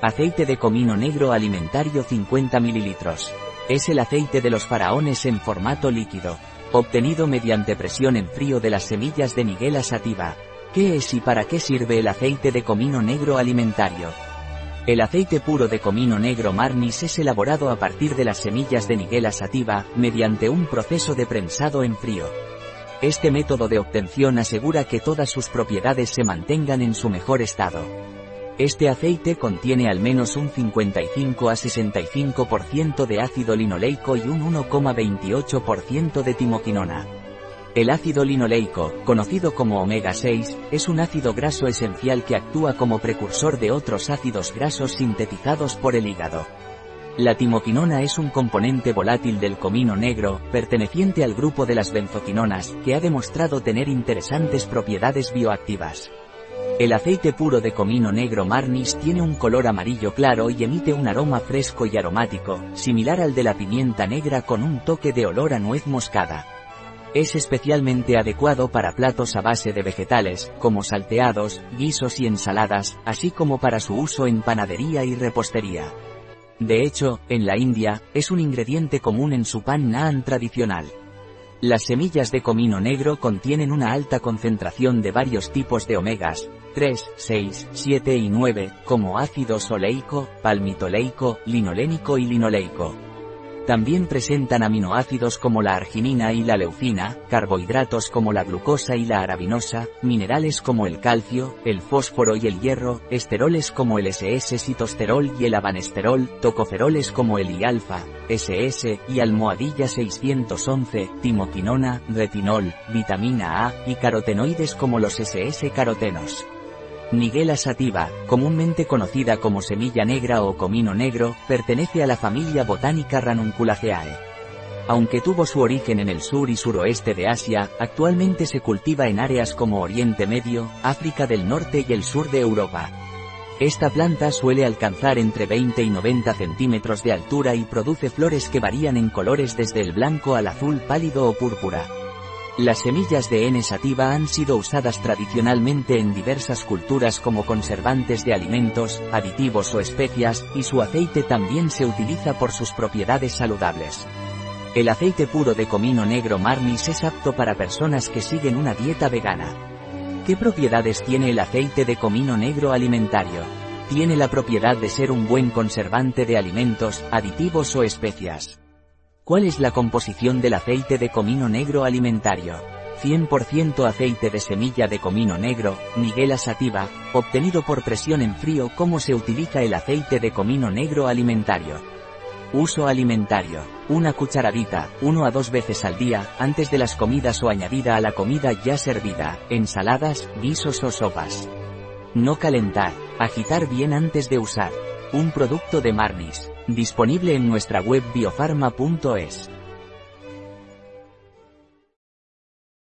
Aceite de comino negro alimentario 50 ml. Es el aceite de los faraones en formato líquido, obtenido mediante presión en frío de las semillas de Nigella sativa. ¿Qué es y para qué sirve el aceite de comino negro alimentario? El aceite puro de comino negro marnis es elaborado a partir de las semillas de Nigella sativa, mediante un proceso de prensado en frío. Este método de obtención asegura que todas sus propiedades se mantengan en su mejor estado. Este aceite contiene al menos un 55 a 65% de ácido linoleico y un 1,28% de timoquinona. El ácido linoleico, conocido como omega 6, es un ácido graso esencial que actúa como precursor de otros ácidos grasos sintetizados por el hígado. La timoquinona es un componente volátil del comino negro, perteneciente al grupo de las benzoquinonas, que ha demostrado tener interesantes propiedades bioactivas. El aceite puro de comino negro Marnis tiene un color amarillo claro y emite un aroma fresco y aromático, similar al de la pimienta negra con un toque de olor a nuez moscada. Es especialmente adecuado para platos a base de vegetales, como salteados, guisos y ensaladas, así como para su uso en panadería y repostería. De hecho, en la India, es un ingrediente común en su pan naan tradicional. Las semillas de comino negro contienen una alta concentración de varios tipos de omegas, 3, 6, 7 y 9, como ácido oleico, palmitoleico, linolénico y linoleico. También presentan aminoácidos como la arginina y la leucina, carbohidratos como la glucosa y la arabinosa, minerales como el calcio, el fósforo y el hierro, esteroles como el SS-citosterol y el abanesterol, tocoferoles como el I-alfa, SS, y almohadilla 611, timoquinona, retinol, vitamina A, y carotenoides como los SS-carotenos. Nigella sativa, comúnmente conocida como semilla negra o comino negro, pertenece a la familia botánica Ranunculaceae. Aunque tuvo su origen en el sur y suroeste de Asia, actualmente se cultiva en áreas como Oriente Medio, África del Norte y el sur de Europa. Esta planta suele alcanzar entre 20 y 90 centímetros de altura y produce flores que varían en colores desde el blanco al azul pálido o púrpura. Las semillas de N sativa han sido usadas tradicionalmente en diversas culturas como conservantes de alimentos, aditivos o especias, y su aceite también se utiliza por sus propiedades saludables. El aceite puro de comino negro marnis es apto para personas que siguen una dieta vegana. ¿Qué propiedades tiene el aceite de comino negro alimentario? Tiene la propiedad de ser un buen conservante de alimentos, aditivos o especias. ¿Cuál es la composición del aceite de comino negro alimentario? 100% aceite de semilla de comino negro, Nigella sativa, obtenido por presión en frío. ¿Cómo se utiliza el aceite de comino negro alimentario? Uso alimentario. Una cucharadita, uno a dos veces al día, antes de las comidas o añadida a la comida ya servida, ensaladas, guisos o sopas. No calentar. Agitar bien antes de usar. Un producto de Marnis. Disponible en nuestra web biofarma.es.